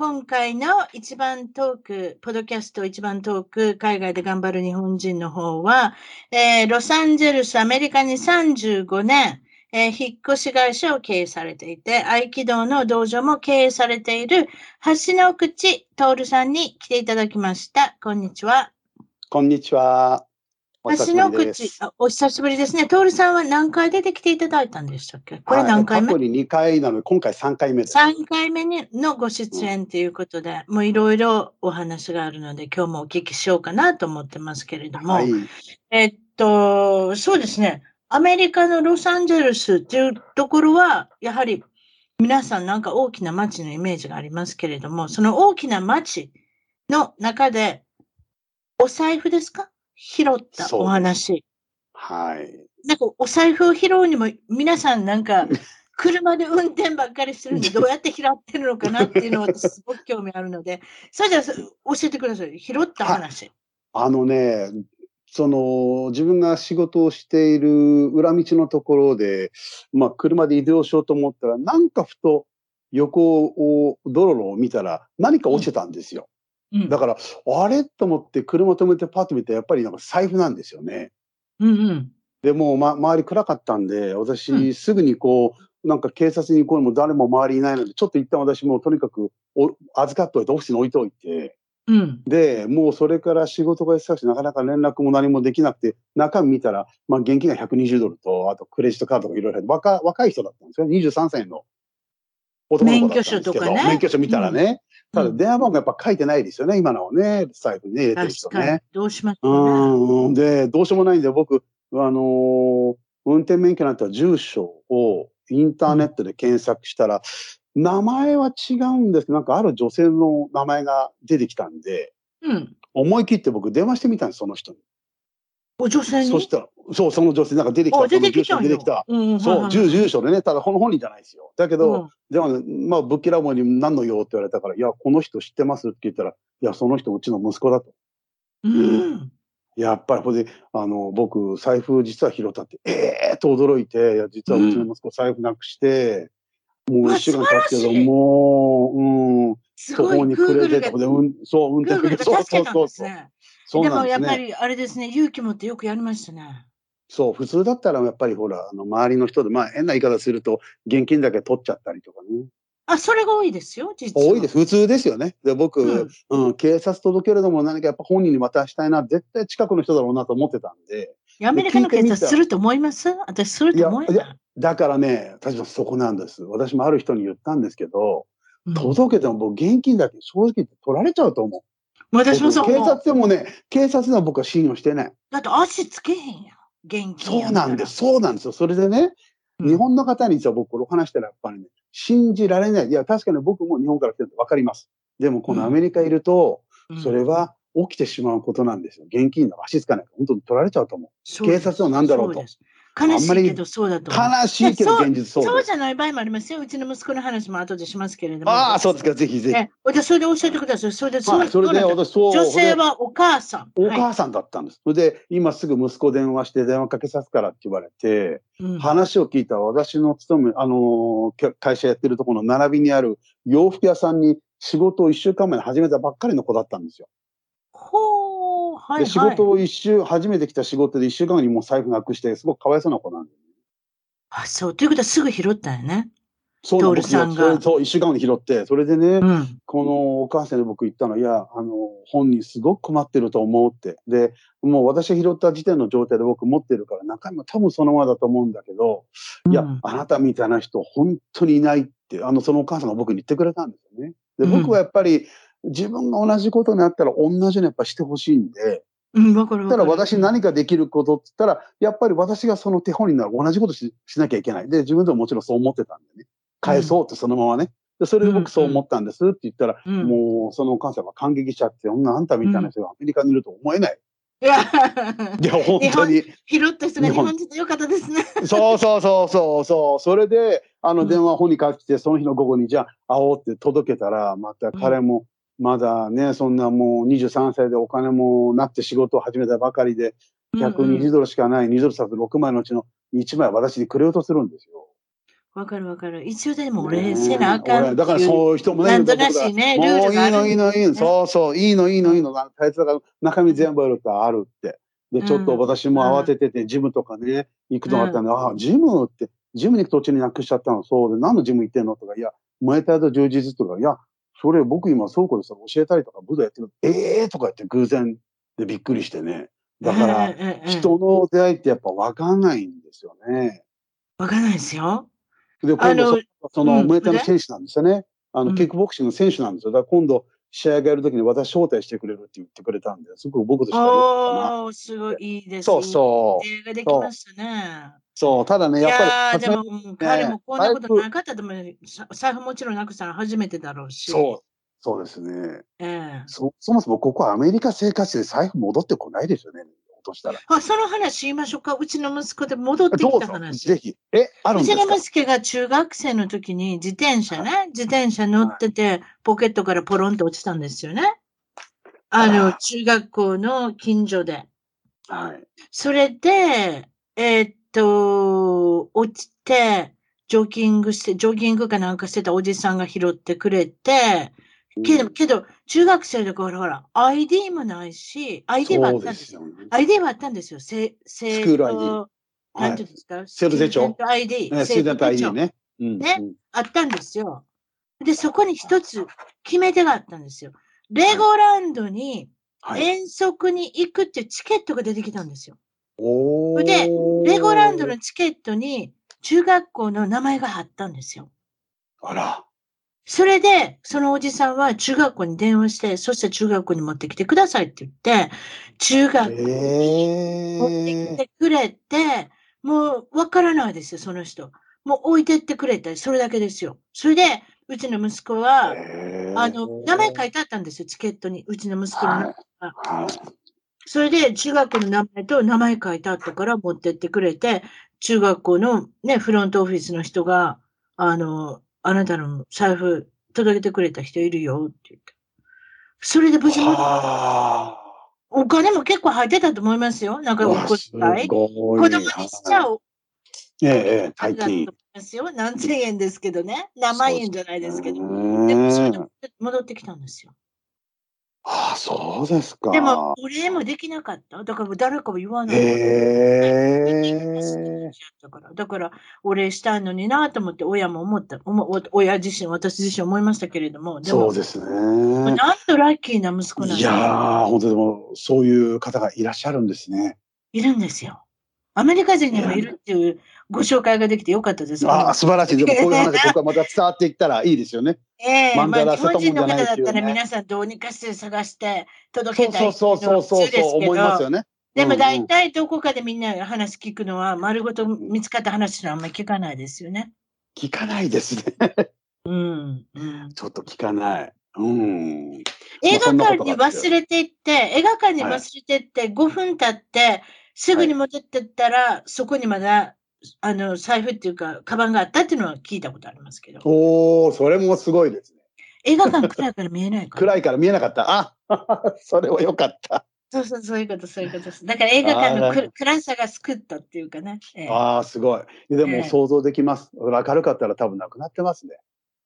今回の一番トーク、ポドキャスト一番トーク、海外で頑張る日本人の方は、えー、ロサンゼルス、アメリカに35年、えー、引っ越し会社を経営されていて、合気道の道場も経営されている、橋の口徹さんに来ていただきました。こんにちは。こんにちは。橋の口。お久しぶりですね。徹さんは何回出てきていただいたんでしたっけ？これ何回目？過去に2回なので、今回3回目です。3回目のご出演ということで、うん、もういろいろお話があるので、今日もお聞きしようかなと思ってますけれども、はい、えっと、そうですね。アメリカのロサンゼルスっていうところは、やはり皆さんなんか大きな街のイメージがありますけれども、その大きな街の中で、お財布ですか？拾ったお話。はい。なんかお財布を拾うにも皆さんなんか 車で運転ばっかりするんでどうやって拾ってるのかなっていうのは私すごく興味あるので、それじゃあ教えてください。拾った話。あのね、その自分が仕事をしている裏道のところで、まあ車で移動しようと思ったら、なんかふと横を、道路を見たら何か落ちてたんですよ。だから、あれと思って車止めてパッと見て、やっぱりなんか財布なんですよね。うんうん。でも、ま、周り暗かったんで、私、すぐにこう、なんか警察に行こうも誰も周りいないので、ちょっと一旦私もとにかくお預かっといて、オフィスに置いといて、うん、で、もうそれから仕事が忙しくなかなか連絡も何もできなくて、中身見たら、まあ現金が120ドルと、あとクレジットカードがいろいろ若若い人だったんですよ。23歳の免許証とかね。免許証見たらね。ただ電話番号やっぱ書いてないですよね、今のはね、財布にね、入れてる人ね。どうしますか、ね、うん。で、どうしようもないんで、僕、あのー、運転免許なんて住所をインターネットで検索したら、うん、名前は違うんですけど、なんかある女性の名前が出てきたんで、うん、思い切って僕電話してみたんです、その人に。お女性に？そしたら、そう、その女性なんか出てきた。出てきた。出てきた。そう、住住所でね、ただこの本人じゃないですよ。だけど、うん、でも、まあ、ぶっきらぼうに何の用って言われたから、いや、この人知ってますって言ったら、いや、その人うちの息子だと。うん。やっぱり、これで、あの、僕、財布実は拾ったって、ええー、と驚いて、いや、実はうちの息子財布なくして、うん、もう一週間経つけど、もう、うん、途方に暮れてとこで、うん、そう、運転そうそうそうそう。でもやっぱりあれですね、勇気持ってよくやりましたね。そう、普通だったらやっぱりほら、あの周りの人で、まあ変な言い方すると、現金だけ取っちゃったりとかね。あ、それが多いですよ、実は。多いです。普通ですよね。で、僕、うん、うん、警察届けるのも何かやっぱ本人に渡したいな、絶対近くの人だろうなと思ってたんで。アメリカの警察すると思います？私すると思いますだからね、確かそこなんです。私もある人に言ったんですけど、うん、届けても僕現金だけ正直取られちゃうと思う。私もそう警察でもね、警察では僕は信用してない。だって足つけへんや現金そうなんです、そうなんですよ。それでね、うん、日本の方に実は僕これ話したらやっぱりね、信じられない。いや、確かに僕も日本から来てると分かります。でもこのアメリカいると、それは起きてしまうことなんですよ。現金の足つかないと本当に取られちゃうと思う。警察は何だろうと。悲しいけどそうだと悲しいけど現実そうそうじゃない場合もありますよ。うちの息子の話も後でしますけれども。ああ、そうですか、ぜひぜひ。じゃそれで教えてください。それで、はい、それで私そう。女性はお母さん。お母さんだったんです。それで、今すぐ息子電話して電話かけさすからって言われて、うん、話を聞いたら私の勤め、あのー、会社やってるところの並びにある洋服屋さんに仕事を一週間前に始めたばっかりの子だったんですよ。ほう。はい、で仕事を一週、初めて来た仕事で一週間後にもう財布なくして、すごくかわいそうな子なんで、ね。あ、そう。ということはすぐ拾ったよね。そうトールさんが僕そう、一週間後に拾って、それでね、うん。このお母さんに僕言ったの、いや、あの、本人すごく困ってると思うって。で、もう私が拾った時点の状態で僕持ってるから、中身も多分そのままだと思うんだけど、いや、うんあなたみたいな人本当にいないって、あの、そのお母さんが僕に言ってくれたんですよね。で、うん僕はやっぱり自分が同じことになったら同じようにやっぱしてほしいんで、うん、わかるわたからる。私何かできることって言ったら、やっぱり私がその手本になる同じことししなきゃいけない。で、自分でももちろんそう思ってたんでね。返そうってそのままね。で、それで僕そう思ったんですって言ったら、うんもうそのお母さんが感激しちゃって、そんなあんたみたいな人がアメリカにいると思えない。いや本当に。拾った人が日日本本人でよかったですね。そうそうそうそうそう。それで、あのうん電話本に書きて、その日の午後にじゃあ会おうって届けたら、また彼も、まだね、そんなもう23歳でお金もなって仕事を始めたばかりで、120ドルしかない2ドル札6枚のうちの1枚私にくれようとするんですよ。わかるわかる。一応でも俺、せなあかんだからそういう人もね、なんとなしね、ルールがある。いいのいいのいいの、うそうそう、いいのいいのいいの、大切だから中身全部あるとあるって。で、ちょっと私も慌ててて、ジムとかね、行くのがあったんで、ああ、ジムって、ジムに行く途中になくしちゃったの、そうで、何のジム行ってんのとか、いや、ムエタイと充実とか、いや、それ僕今倉庫でさ、教えたりとか、武道やってる。ええー、とか言って偶然でびっくりしてね。だから、人の出会いってやっぱ分かんないんですよね。わかんないですよ。で、今度そ、その、うんムエタイの選手なんですよね。あの、うんキックボクシングの選手なんですよ。だから今度、試合がやるときに私招待してくれるって言ってくれたんで、すごく僕としては。おー、すごいいいです。そうそういい映画できましたね。そう、ただね、いやっぱりやー、でも、うん彼もこんなことなかったと思う。さ財布もちろんなくしたの初めてだろうし。そう、そうですね。ええそ、そもそもここはアメリカ生活で財布戻ってこないですよね、落としたら。あ、その話言いましょうか。うちの息子で戻ってきた話。ぜひ。え、あるうんちのですか？息子が中学生の時に自転車ね、自転車乗ってて、ポケットからポロンと落ちたんですよね。ああの、ら中学校の近所で。はい。それで、えーっと、落ちて、ジョギングして、ジョギングかなんかしてたおじさんが拾ってくれて、けど、けど、中学生だから、ほら、ID もないし、ID はあったんですよ。よね。ID はあったんですよ。せ、生スクール ID 徒なんていうんですか、生徒手 ID。生徒手帳ね。うん。ねうんあったんですよ。で、そこに一つ決め手があったんですよ。レゴランドにはい。遠足に行くっていうチケットが出てきたんですよ。おーでレゴランドのチケットに中学校の名前があったんですよ。あら。それで、そのおじさんは中学校に電話して、そして中学校に持ってきてくださいって言って、中学校に持ってえきてくれて、もうわからないですよ、その人。もう置いてってくれて、それだけですよ。それで、うちの息子は、えあの、名前書いてあったんですよ、チケットに。うちの息子の名前が。はい。それで、中学校の名前と名前書いてあったから持ってってくれて、中学校のね、フロントオフィスの人が、あの、あなたの財布届けてくれた人いるよって言って。それで無事に、はお金も結構入ってたと思いますよ。なんあ。かお小遣い。子供にしちゃうええ、大金。ますよ。何千円ですけどね。何万円じゃないですけど。ねでもそれで戻ってきたんですよ。ああ、そうですか。でも、お礼もできなかった？だから誰かも言わない。へえ。だから、だから、お礼したいのになと思って、親も思った、おもお親自身、私自身思いましたけれども、でも、そうですね。なんとラッキーな息子なんいやー、本当でも、そういう方がいらっしゃるんですね。いるんですよ。アメリカ人にもいるっていうご紹介ができてよかったです。ああ、素晴らしい。でも、こういう話、僕はまた伝わっていったらいいですよね。ええマンダラまあ、日本人の方だったら皆さんどうにかして探して届けたいそうそうそうそうそう、そう思いますよね。でも大体どこかでみんな話聞くのは、丸ごと見つかった話はあんまり聞かないですよね。聞かないですね。うん。うんちょっと聞かない。うん。映画館に忘れていって、映画館に忘れていって、5分経って、すぐに戻ってったら、そこにまだ、あの、財布っていうか、カバンがあったっていうのは聞いたことありますけど。おー、それもすごいですね。映画館暗いから見えないから。暗いから見えなかった。あ、それはよかった。そうそう、そういうこと、そういうことです。だから映画館のく暗さが救ったっていうかね。ええああ、すごい。でええも想像できます。明るかったら多分なくなってますね。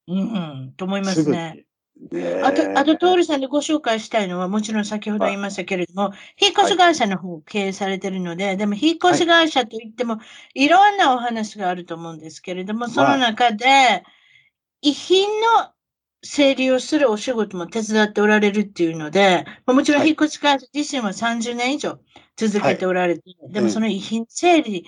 うん、うん、と思います。ね。ねあと、あと、トール。ルさんでご紹介したいのは、もちろん先ほど言いましたけれども、引っ越し会社の方を経営されているので、でも、引っ越し会社といっても、いろんなお話があると思うんですけれども、その中で、遺品の整理をするお仕事も手伝っておられるっていうので、まあもちろんはい。引っ越し会社自身は30年以上続けておられて、でもうん。その遺品整理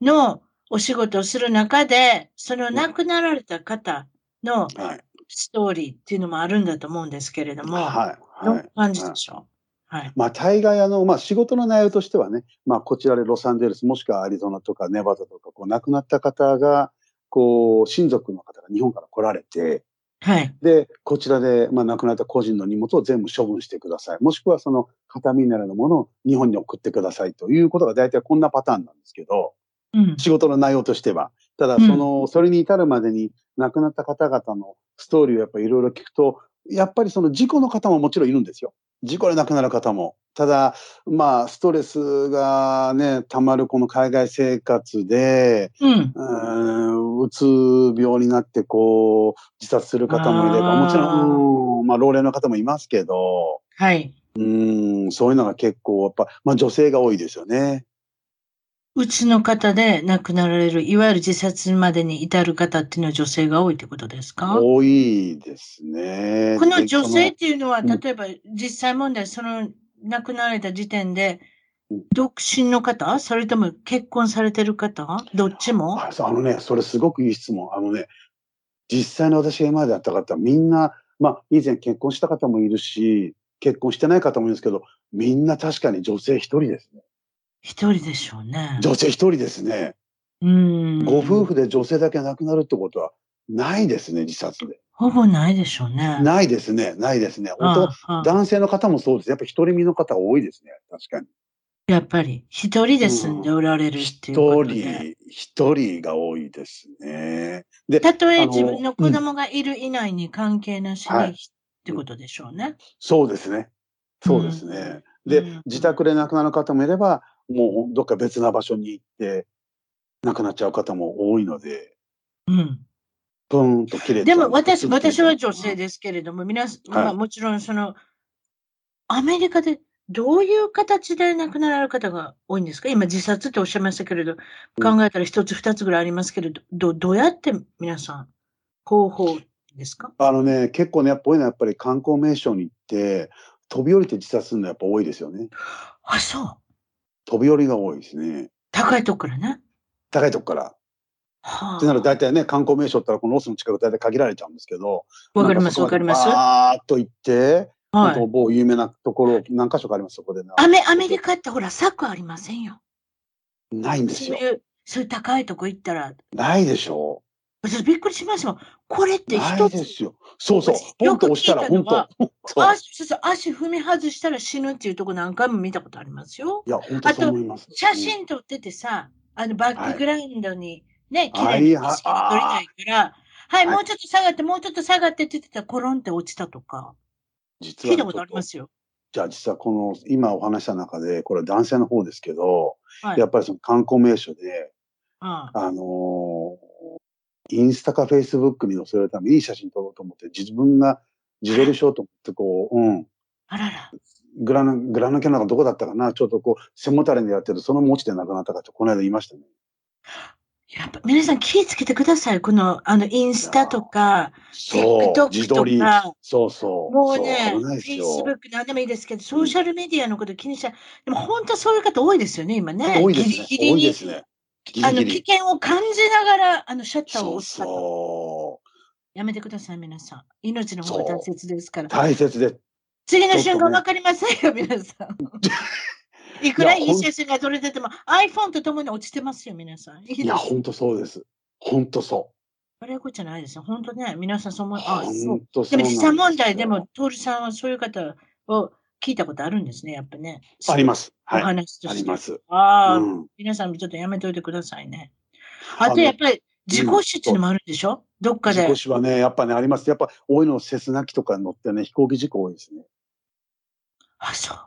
のお仕事をする中で、その亡くなられた方のはい。ストーリーっていうのもあるんだと思うんですけれども、はい。はい。感じでしょう？はい。まあ、大概、あの、まあ、仕事の内容としてはね、まあ、こちらでロサンゼルス、もしくはアリゾナとかネバダとか、こう、亡くなった方が、こう、親族の方が日本から来られて、はい。で、こちらで、まあ、亡くなった個人の荷物を全部処分してください。もしくは、その、形見になるものを日本に送ってくださいということが大体こんなパターンなんですけど、うん。仕事の内容としては。ただ、うんその、それに至るまでに亡くなった方々のストーリーをやっぱりいろいろ聞くと、やっぱりその事故の方ももちろんいるんですよ。事故で亡くなる方も。ただ、まあ、ストレスがね、溜まるこの海外生活で、うん。うーんうつ病になってこう、自殺する方もいれば、もちろん、うんまあ、老齢の方もいますけど、はい。うーん、そういうのが結構、やっぱ、まあ女性が多いですよね。うちの方で亡くなられる、いわゆる自殺までに至る方っていうのは女性が多いってことですか？多いですね。こので女性っていうのは、うん例えば実際問題、その亡くなられた時点でうん、独身の方？それとも結婚されてる方？どっちも？あのね、それすごくいい質問。あのね、実際の私が今までやった方、みんな、まあ、以前結婚した方もいるし、結婚してない方もいるんですけど、みんな確かに女性一人ですね。一人でしょうね。女性一人ですね。うん。ご夫婦で女性だけ亡くなるってことはないですね、自殺で。ほぼないでしょうね。ないですね、ないですね。あ男性の方もそうです。やっぱ一人身の方多いですね、確かに。やっぱり、一人で住んでおられるって一いうこと人で。、一人が多いですね。で、たとえ自分の子供がいる以内に関係なしに、はいってことでしょうね。そうですね。そうですね。で、うん自宅で亡くなる方もいれば、もうどっか別な場所に行って亡くなっちゃう方も多いので、うん。プーンと切れちゃう。でも私、私は女性ですけれども、皆さん、はいまあもちろんその、アメリカでどういう形で亡くなられる方が多いんですか？今自殺っておっしゃいましたけれど、考えたら一つ二つぐらいありますけれど、どどうやって皆さん、方法ですか？あのね、結構ね、やっぱ多いのはやっぱり観光名所に行って、飛び降りて自殺するのやっぱ多いですよね。あ、そう。飛び降りが多いですね。高いとこからね。高いとこから。はってなるとあ。大体ね、観光名所ったらこのロスの近く大体限られちゃうんですけど。わかります、わかります。バーっと行って、はい。某有名なところ、何箇所かあります、そこでな。アメ、アメリカってほら、柵ありませんよ。ないんですよ。そういう、そういう高いとこ行ったら、ないでしょ私びっくりしました。これって一つですよ。そうそう私。ポンと押したら本当。そう。足そうそう足踏み外したら死ぬっていうとこ何回も見たことありますよ。いや、本当そう思います。写真撮っててさ、あのバックグラウンドにね、綺はい麗に景色が撮りたいから、はい、はいもうちょっと下がって、もうちょっと下がってって言ってたら、コロンって落ちたとか、実はね聞いたことありますよ。じゃあ実はこの今お話した中で、これは男性の方ですけど、はい。やっぱりその観光名所で、ああのーインスタかフェイスブックに載せるためにいい写真撮ろうと思って、自分が自撮りしようと思って、こう、うん、あらら。グラナ、グラナキャナがどこだったかな、ちょっとこう、背もたれにやってる、その持ちで亡くなったかって、この間言いましたね。やっぱ皆さん気をつけてください。この、あの、インスタとか、そう、TikTok 自撮りとか。そうそう。もうね。Facebook なんでもいいですけど、ソーシャルメディアのこと気にしちゃう。でも本当そういう方多いですよね、今ね。多いですね。ギリギリに多いですね。ギあの、リギリ危険を感じながら、あの、シャッターを押したと。そやめてください、皆さん。命の方が大切ですからう。。大切で。次の瞬間ちょっとねわかりませんよ、皆さん。いくらいい写真が撮れてても、iPhone とともに落ちてますよ、皆さん。いや、ほんとそうです。ほんとそ悪いことじゃないですよ。本当ね、皆さんそう思う。う。あ、ほそうですよ。でも時差問題でも、トールさんはそういう方を聞いたことあるんですね、やっぱね。あります。おはい。話として。あります。ああ、うん。皆さんもちょっとやめといてくださいね。あとやっぱり、自己死っていうのもあるんでしょ、どっかで事故。死はね、やっぱね、あります。やっぱ多いの、セスナ機とかに乗ってね、飛行機事故多いですね。あ、そう。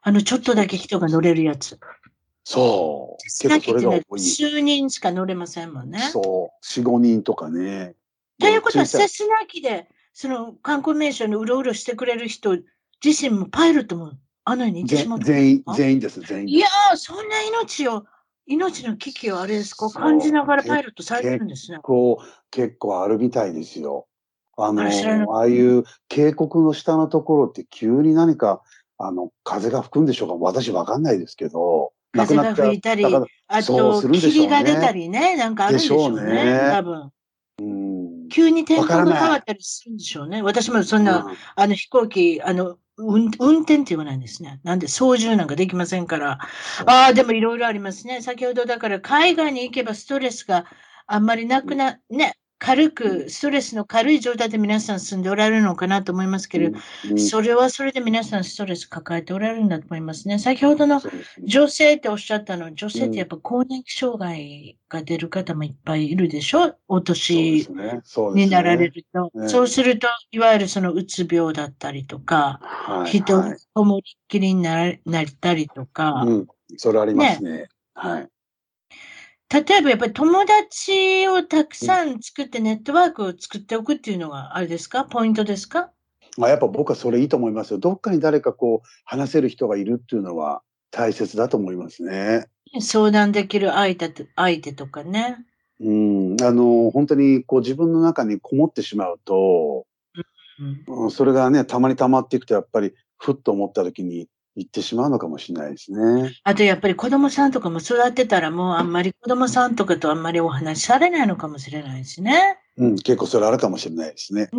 あの、ちょっとだけ人が乗れるやつ。そう。セスナ結構機ってねそれが多い。数人しか乗れませんもんね。そう。四五人とかね。ということは、でついセスナ機で、その観光名所にうろうろしてくれる人自身もパイロットもあに行ってしまっ全員、全員です、全員。いやー、そんな命を、命の危機をあれですか、感じながらパイロットされてるんですね。こう、結構あるみたいですよ。あの、あああいう渓谷の下のところって急に何か、あの、風が吹くんでしょうか？私わかんないですけど、風が吹いたりあと霧が出たりね、なんかあるんでしょうね、うね多分。うん。急に天候が変わったりするんでしょうね。私もそんな、うんあの飛行機、あの、運運転って言わないんですね。なんで操縦なんかできませんから。ああ、でもいろいろありますね。先ほどだから海外に行けばストレスがあんまりなくな、ね、軽く、ストレスの軽い状態で皆さん住んでおられるのかなと思いますけれど、うん。それはそれで皆さんストレス抱えておられるんだと思いますね。先ほどの女性っておっしゃったの、女性ってやっぱ更年期障害が出る方もいっぱいいるでしょ？お年になられると。ね。そうすると、いわゆるそのうつ病だったりとか、はい。人はい。こもりっきりにならなったりとか、うん。それありますね。はい。例えばやっぱり友達をたくさん作ってネットワークを作っておくっていうのがあれですか？ポイントですか？まあ、やっぱ僕はそれいいと思いますよ。どっかに誰かこう、話せる人がいるっていうのは大切だと思いますね。相談できる相手と相手とかね。うん。あの、本当にこう自分の中にこもってしまうと、うんうんそれがね、たまに溜まっていくと、やっぱり、ふっと思った時に行ってしまうのかもしれないですね。あとやっぱり子供さんとかも育てたらもうあんまり子供さんとかとあんまりお話しされないのかもしれないしね。うん、結構それあるかもしれないですね。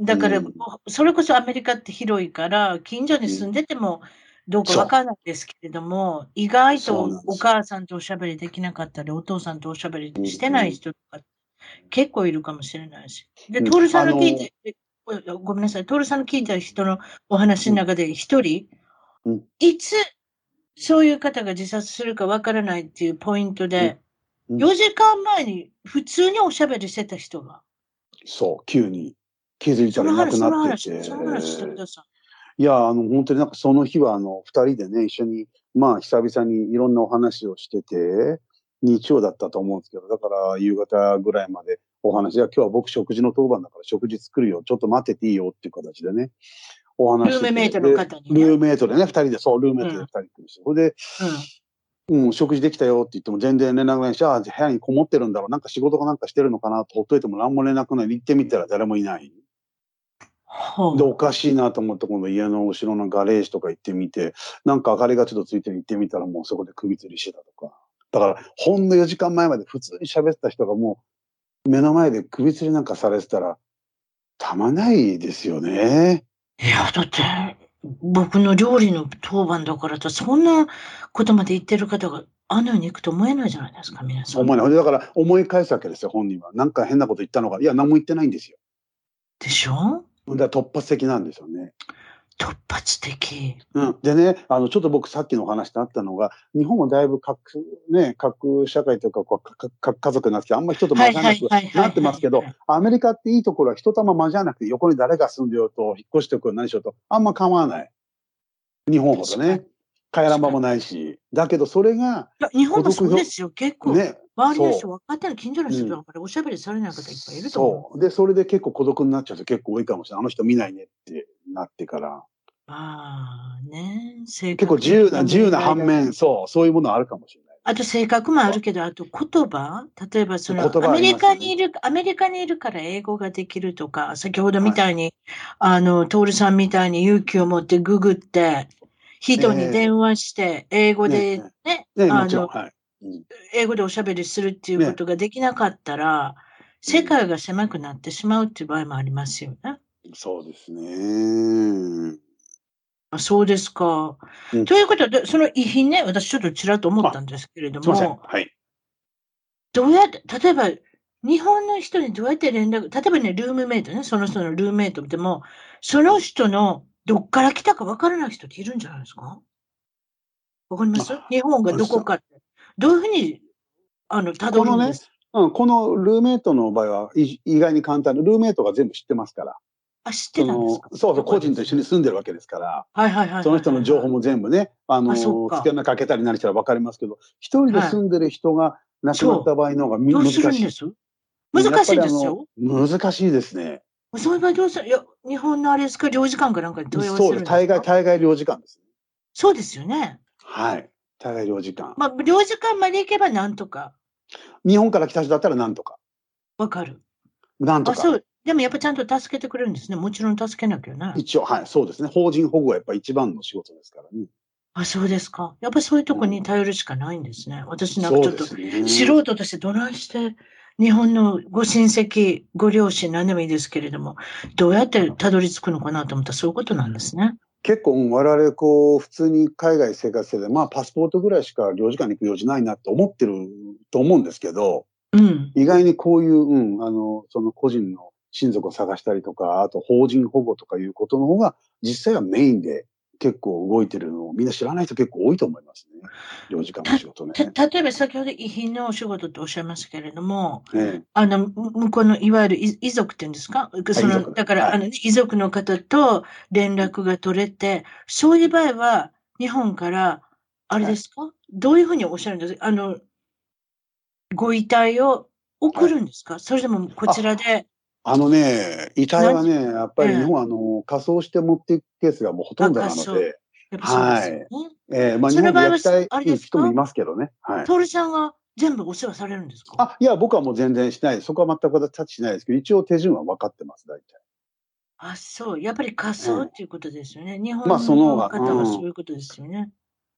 だから、うんそれこそアメリカって広いから、近所に住んでてもどうかわからないですけれども、意外とそうなんですお母さんとおしゃべりできなかったり、お父さんとおしゃべりしてない人とか結構いるかもしれないし。で、うんトールさんの聞いあて、えごめんなさい、トールさんの聞いた人のお話の中で一人、うんいつそういう方が自殺するかわからないっていうポイントで、うん。4時間前に普通におしゃべりしてた人が、そう、急に。気づいたらいなくなってて。話、その話してください。いや、あの、本当になんかその日は、あの、二人でね、一緒に、まあ、久々にいろんなお話をしてて、日曜だったと思うんですけど、だから夕方ぐらいまでお話、いや、今日は僕食事の当番だから食事作るよ、ちょっと待ってていいよっていう形でね、お話ルームメイトの方にねでルームメイトでね、二人で、そう、ルームメイトで二人で来るんですよ。それで、うんうん、食事できたよって言っても全然連絡ないし、ああ、部屋にこもってるんだろう、なんか仕事かなんかしてるのかなとほっといても何も連絡ない。行ってみたら誰もいない。で、おかしいなと思って、今度家の後ろのガレージとか行ってみて、なんか明かりがちょっとついてる行ってみたらもうそこで首吊りしてたとか。だから、ほんの4時間前まで普通に喋ってた人がもう目の前で首吊りなんかされてたら、たまんないですよね。いや、だって、僕の料理の当番だからと、そんなことまで言ってる方があの世に行くと思えないじゃないですか、皆さん。思いない。だから思い返すわけですよ、本人は。なんか変なこと言ったのが、いや、何も言ってないんですよ。でしょ？だから突発的なんですよね。突発的。うん、でね、あの、ちょっと僕さっきのお話であったのが、日本もだいぶ核、ね、核社会というか、こうかか家族になってあんまり人と混ざらなくはいはいはいはいなってますけど、アメリカっていいところは人とあんま混じらなくて、横に誰が住んでようと、引っ越しておくよ何しようと、あんま構わない。日本ほどね。回覧板もないし。だけど、それが、いや日本もそうですよ、結構。ね、周りの人、そう分かってる近所の人とやっぱりおしゃべりされない方いっぱいいると思う。そう。で、それで結構孤独になっちゃう人結構多いかもしれない。あの人見ないねってなってから。ああ、ね。性結構格自由な、自由な反面、そう、そういうものはあるかもしれない。あと性格もあるけど、あと言葉例えばその、アメリカにいる、アメリカにいるから英語ができるとか、先ほどみたいに、あの、トールさんみたいに勇気を持ってググって、人に電話して、英語でね、ね、あ。の、はい。うん英語でおしゃべりするっていうことができなかったら、世界が狭くなってしまうっていう場合もありますよね。そうですね。あそうですか。うんということで、その遺品ね、私ちょっとちらっと思ったんですけれど。も、はい。どうやって、例えば、日本の人にどうやって連絡、例えばね、ルームメイトね、その人のルームメイトでも、その人のどっから来たかわからない人っているんじゃないですか？わかります？あ日本がどこかって。どういうふうに、あの、たどるんです？うん、このルーメイトの場合はい意外に簡単で、ルーメイトが全部知ってますから。あ、知ってたんですか？そうそう、個人と一緒に住んでるわけですから、はいはいはいはい。その人の情報も全部ね、あの、あそっか付け穴かけたり何したらわかりますけど、一人で住んでる人が亡くなった場合の方がみどう難しい。難しいですよ。難しいですね。そういう場合どうする？いや、日本のあれですか、領事館かなんかに問い合わせそうです。るんですか対外、対外領事館です。そうですよね。はい。対外領事館。まあ、領事館まで行けばなんとか日本から来た人だったらなんとか。わかる。あ、なんとか。そう。でもやっぱちゃんと助けてくれるんですね。もちろん助けなきゃな。一応、はい、そうですね。法人保護はやっぱ一番の仕事ですからね。あ、そうですか。やっぱそういうとこに頼るしかないんですね。私なんかちょっと、ね素人としてどないして、日本のご親戚、ご両親、何でもいいですけれども、どうやってたどり着くのかなと思ったらそういうことなんですね。結構、うん我々、こう、普通に海外生活してて、まあ、パスポートぐらいしか領事館に行く用事ないなって思ってると思うんですけど、うん。意外にこういう、うん、あの、その個人の親族を探したりとか、あと法人保護とかいうことの方が、実際はメインで結構動いてるのをみんな知らない人結構多いと思いますね。領事館の仕事ね。た例えば先ほど遺品のお仕事とおっしゃいましたけれども、ええ。あの、む向こうのいわゆる遺遺族っていうんですか？その遺族だから、はいあの、遺族の方と連絡が取れて、そういう場合は、日本から、あれですか、どういうふうにおっしゃるんです？かあの、ご遺体を送るんですか、それでもこちらで、あのね、遺体はね、やっぱりええ日本はあの、仮装して持っていくケースがもうほとんどなので、やっぱそうですよね。ええまあ日本で焼きたい人もいますけどね。はい。徹さんが全部お世話されるんですか？あ、いや、僕はもう全然しない。そこは全くタッチしないですけど、一応手順は分かってます、大体。あ、そう。やっぱり仮装っていうことですよね。日本まあそのの方はうんそういうことですよね。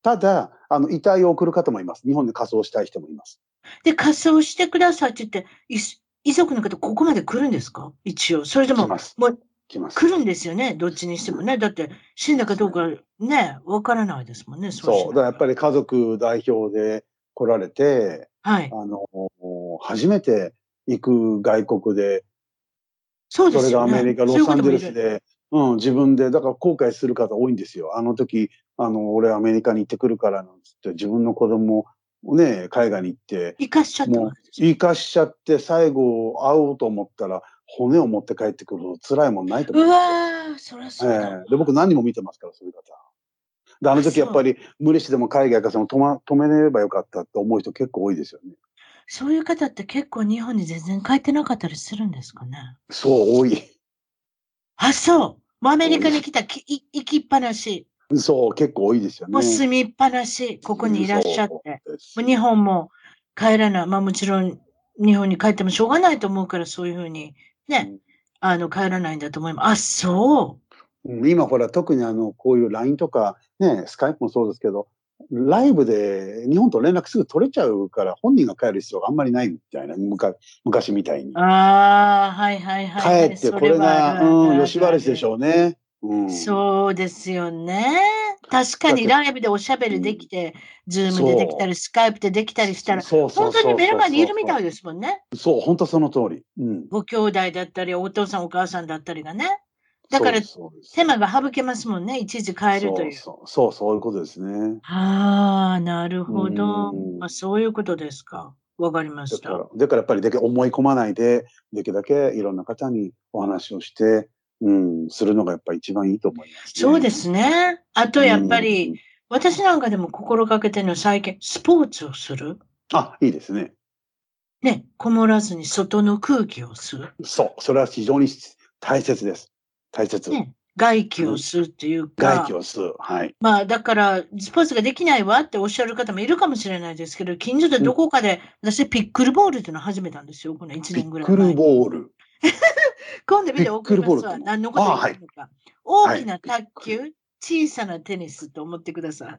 ただ、あの、遺体を送る方もいます。日本で仮装したい人もいます。で、仮装してくださいって言って、い遺族の方、ここまで来るんですか？一応。それでも、来ます。もう来ます。来るんですよね？どっちにしてもね。だって、死んだかどうかね、わからないですもんね。そう。だからやっぱり。り家族代表で来られて、はい。あの、初めて行く外国で、そうでそれが。アメリカ、ロサンゼ。ルスで、うん、自分で、だから後悔する方多いんですよ。あの時、あの、俺アメリカに行ってくるからなんつって、自分の子供をね、海外に行って、生かしちゃったもうわけですよ。生かしちゃって、最後会おうと思ったら、骨を持って帰ってくると辛いもんないと思うう。わー、そりゃそうだ。ええで、僕何人も見てますから、そういう方。で、あの時やっぱり無理してでも海外からその止,、ま、止めればよかったって思う人結構多いですよね。そういう方って結構日本に全然帰ってなかったりするんですかね。そう、多い。あ、そう。もうアメリカに来たきい行きっぱなし。そう、結構多いですよね。もう住みっぱなし。ここにいらっしゃって。日本も帰らない。まあもちろん日本に帰ってもしょうがないと思うからそういうふうにね、あの帰らないんだと思います。あ、そうん今ほら、特にあの、こういう LINE とか、ね、スカイプもそうですけど、ライブで日本と連絡すぐ取れちゃうから、本人が帰る必要があんまりないみたいな、昔昔みたいにう。。ああ、はいはいはい。帰って、これが、うん、吉原市でしょ。ょうね。うん。そうですよね。確かにだライブでおしゃべりできて、ズームでできたり、スカイプでできたりしたら、本当に目の前にいるみたいですもんね。そう、本当その通り。うん。ご兄弟だったり、お父さんお母さんだったりがね。だから手間が省けますもんね。一時帰るという。そうそうそう、いうことですね。ああ、なるほどそういうことですか。わかりました。だから、だからやっぱりでき思い込まないで、できるだけいろんな方にお話をして、うん、するのがやっぱり一番いいと思います、ね。そうですね。あと、やっぱうりん、私なんかでも心がけてるのは最近、スポーツをする？あ、いいですね。ね、こもらずに外の空気を吸う。そう、それは非常に大切です。大切。ね、外気を吸うっていうか、外気を吸う。はい。まあだから、スポーツができないわっておっしゃる方もいるかもしれないですけど、近所でどこかで、私ピックルボールっていうのを始めたんですよ、この1ピ年ぐらい前に。ックルボール。今度見て送りますわ。何のこと言ってるのか。大きな卓球、小さなテニスと思ってくださ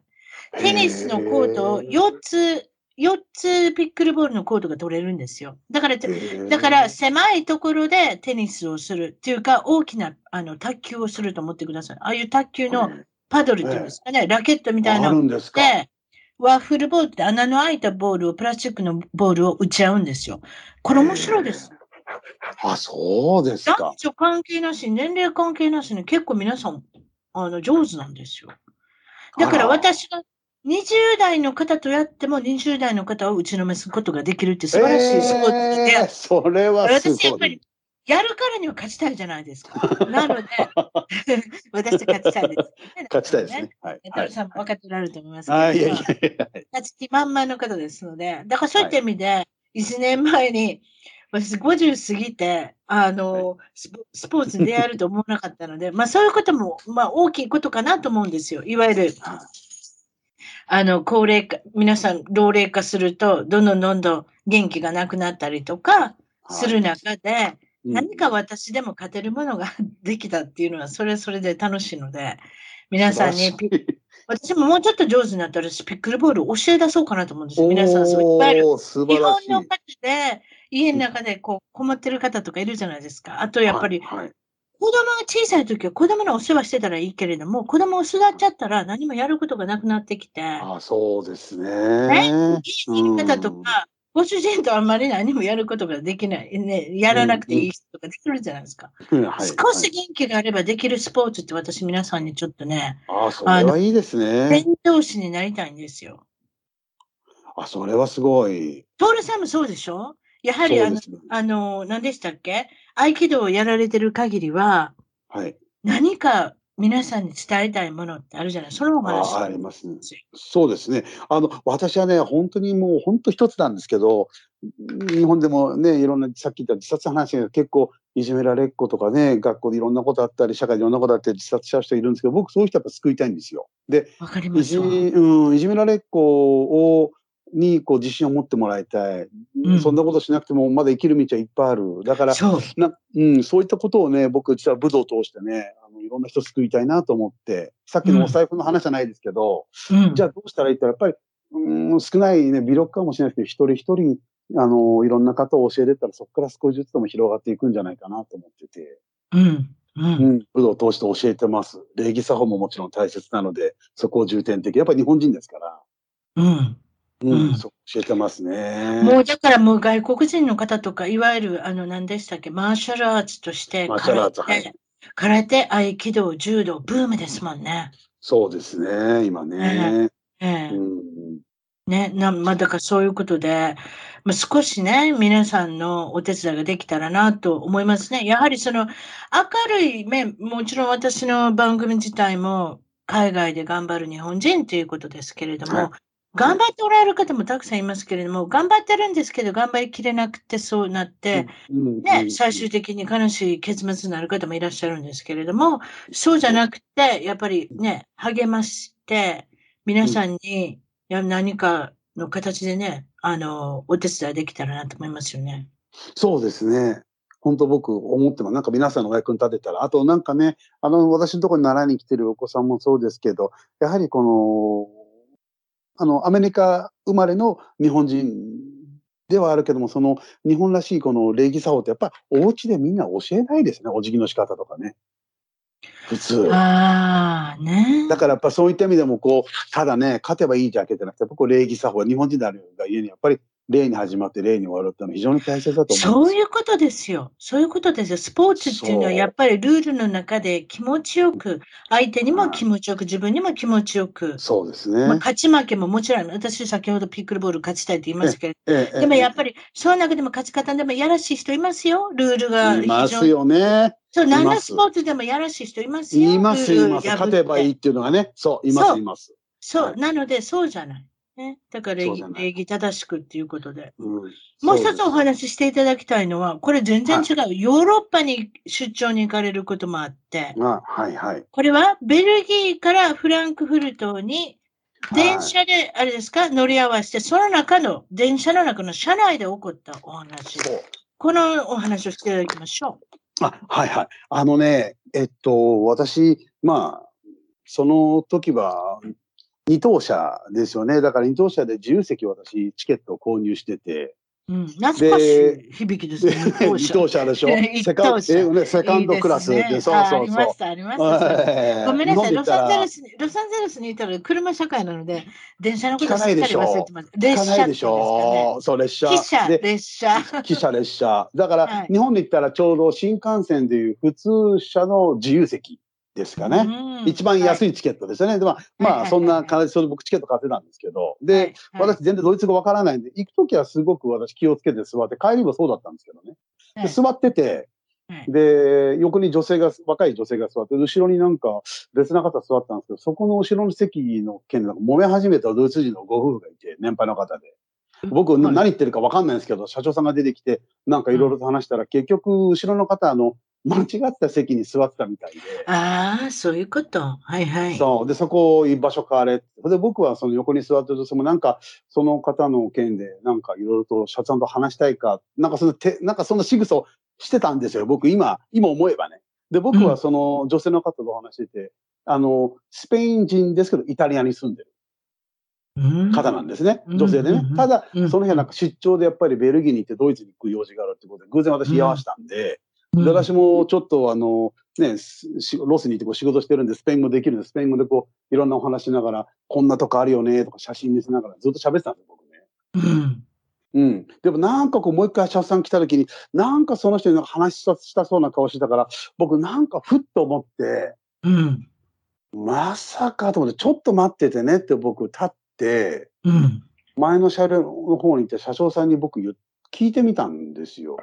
い。テニスのコートを4つ、4つピックルボールのコートが取れるんですよ。だから、だから狭いところでテニスをするっていうか、大きなあの卓球をすると思ってください。ああいう卓球のパドルっていうんですかね、ラケットみたいあなの。で、ワッフルボールって穴の開いたボールを、プラスチックのボールを打ち合うんですよ。これ面白いです。あ、そうですか男。女関係なし、年齢関係なしに結構皆さん、あの、上手なんですよ。だから私が20代の方とやっても20代の方を打ちのめすことができるって素晴らしいスポーツで、えーそれは私やっぱり。やるからには勝ちたいじゃないですか。なので、私勝ちたいです、ね。勝ちたいですね。はい。はい。さんも分かっておられると思いますけど、はい。いやいやいや勝ち気満々の方ですので、だからそういった意味で、1年前に、私50過ぎて、あの、スポーツに出会えると思わなかったので、まあそういうことも、まあ大きいことかなと思うんですよ。いわゆる、あの、高齢化、皆さん老齢化すると、どんどんどんどん元気がなくなったりとか、する中で、何か私でも勝てるものができたっていうのは、それそれで楽しいので、皆さんに、私ももうちょっと上手になったら、ピックルボール教え出そうかなと思うんですよ。皆さん、そういっぱいいる。日本の方で、家の中でこう困ってる方とかいるじゃないですか。あと、やっぱり、はいはい子供が小さい時は子供のお世話してたらいいけれども、子供を育っちゃったら何もやることがなくなってきて。あそうですね。ね。言い方とか、ご主人とあんまり何もやることができない、ね、やらなくていい人とかできるじゃないですか。少し元気があればできるスポーツって私皆さんにちょっとね、あそれはいいですね。伝道師になりたいんですよ。あ、それはすごい。トールさんもそうでしょ？やはりあの、ね、あの、何でしたっけ？合気道をやられてる限りは、はい。何か皆さんに伝えたいものってあるじゃない？そのお話あありますね。そうですね。あの、私はね、本当にもう本当一つなんですけど、日本でもね、いろんな、さっき言った自殺の話が結構いじめられっ子とかね、学校でいろんなことあったり、社会でいろんなことあって自殺しちゃう人いるんですけど、僕そういう人やっぱ救いたいんですよ。で、いじうん、いじめられっ子を、にこう自信を持ってもらいたい、うん、そんなことしなくてもまだ生きる道はいっぱいある。だから、そうなうん、そういったことをね、僕実は武道を通してね、いろんな人救いたいなと思って、さっきのお財布の話じゃないですけど、うん、じゃあどうしたらいいってやっぱり、うん、少ないね、微力かもしれないですけど、一人一人、あの、いろんな方を教えてったら、そこから少しずつでも広がっていくんじゃないかなと思ってて。うん。うん、うん、武道を通して教えてます。礼儀作法ももちろん大切なので、そこを重点的。やっぱり日本人ですから。うん。うん、そう教えてますね。もうだからもう外国人の方とか、いわゆるあの何でしたっけ、マーシャルアーツとして、マーシャルアーツ、はい、空手、合気道、柔道、ブームですもんね。そうですね、今ね。ええうん、ね、な、まあ、だからそういうことで、まあ、少しね、皆さんのお手伝いができたらなと思いますね。やはりその、明るい面、もちろん私の番組自体も、海外で頑張る日本人ということですけれども、頑張っておられる方もたくさんいますけれども、頑張ってるんですけど、頑張りきれなくてそうなって、ね、最終的に悲しい結末になる方もいらっしゃるんですけれども、そうじゃなくて、やっぱりね、励まして、皆さんに何かの形でね、あの、お手伝いできたらなと思いますよね。そうですね。本当僕思ってます。なんか皆さんのお役に立てたら。あとなんかね、あの、私のところに習いに来てるお子さんもそうですけど、やはりこの、あの、アメリカ生まれの日本人ではあるけども、その日本らしいこの礼儀作法ってやっぱお家でみんな教えないですね。お辞儀の仕方とかね。普通。ああ、ね。だからやっぱそういった意味でもこう、ただね、勝てばいいだけじゃなくて、やっぱこう礼儀作法、日本人であるが家にやっぱり例に始まって例に終わるってのは非常に大切だと思うそういうことですよ。そういうことですよ。スポーツっていうのはやっぱりルールの中で気持ちよく、相手にも気持ちよく、自分にも気持ちよく。そうですね。まあ、勝ち負けももちろん、私先ほどピックルボール勝ちたいって言いましたけど、でもやっぱり、その中でも勝ち方でもやらしい人いますよ。ルールがいますよね。そう、何のスポーツでもやらしい人いますよ。います、います。勝てばいいっていうのがね。そう、います、います。そう、なので、そうじゃない。ね。だから礼儀礼儀正しくっていうことで。うん、もう一つお話ししていただきたいのは、これ全然違う。はい、ヨーロッパに出張に行かれることもあって。あはいはい。これはベルギーからフランクフルトに電車で、あれですか、乗り合わせて、その中の、電車の中の車内で起こったお話。このお話をしていただきましょう。あ、はいはい。あのね、えっと、私、まあ、その時は、二等車ですよね。だから二等車で自由席を私、チケットを購入してて。うん、懐かしい響きですね。二等車でしょ。セカンド、ね、セカンドクラスで、そうそうそう。ありました、ありました。ごめんなさい、ロサンゼルスに、ロサンゼルスにいたら車社会なので、電車のことしっかり忘れてます。列車でしょ？そう、列車。汽車、列車。汽車、列車。だから、日本で言ったらちょうど新幹線でいう普通車の自由席。ですかね。一番安いチケットですよね。はい、でまあ、まあ、そんな形で僕チケット買ってたんですけど、で、はいはい、私全然ドイツ語わからないんで、行くときはすごく私気をつけて座って、帰りもそうだったんですけどね。で座ってて、で、横に女性が、若い女性が座って、後ろになんか別な方座ったんですけど、そこの後ろの席の件でなんか揉め始めたドイツ人のご夫婦がいて、年配の方で。僕、何言ってるか分かんないんですけど、社長さんが出てきて、なんかいろいろと話したら、結局、後ろの方、あの、間違った席に座ってたみたいで。ああ、そういうこと。はいはい。そう。で、そこ、居場所変われ。で、僕はその横に座ってる女性もなんか、その方の件で、なんかいろいろと社長さんと話したいか、なんかその手、なんかその仕草をしてたんですよ。僕今、今思えばね。で、僕はその女性の方とお話してて、あの、スペイン人ですけど、イタリアに住んでる方なんですね。女性でね。ただ、その日はなんか出張でやっぱりベルギーに行ってドイツに行く用事があるってことで、偶然私居合わせたんで、で私もちょっとあの、ね、ロスに行ってこう仕事してるんで、スペイン語できるんで、スペイン語でこう、いろんなお話しながら、こんなとこあるよね、とか写真見せながらずっと喋ってたんですよ、僕ね。うん。うん。でもなんかこう、もう一回社長さん来た時に、なんかその人に話したそうな顔してたから、僕なんかふっと思って、うん。まさかと思って、ちょっと待っててねって僕立って、うん、前の車両の方に行って車掌さんに僕聞いてみたんですよ。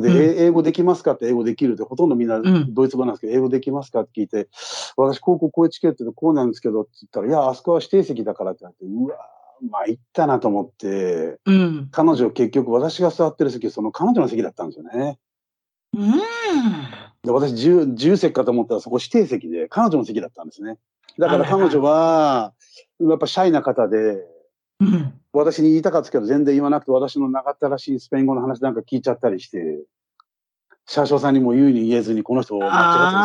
で、うん、英語できますかって英語できるって、ほとんどみんなドイツ語なんですけど、英語できますかって聞いて、私、こうこうこういうチケットでこうなんですけどって言ったら、いや、あそこは指定席だからって言って、うわまあ、行ったなと思って、うん、彼女結局私が座ってる席、その彼女の席だったんですよね。うん。で私自由席かと思ったらそこ指定席で、彼女の席だったんですね。だから彼女は、やっぱシャイな方で、うん、私に言いたかったけど全然言わなくて、私の長ったらしいスペイン語の話なんか聞いちゃったりして、車掌さんにも言うに言えずにこの人間違って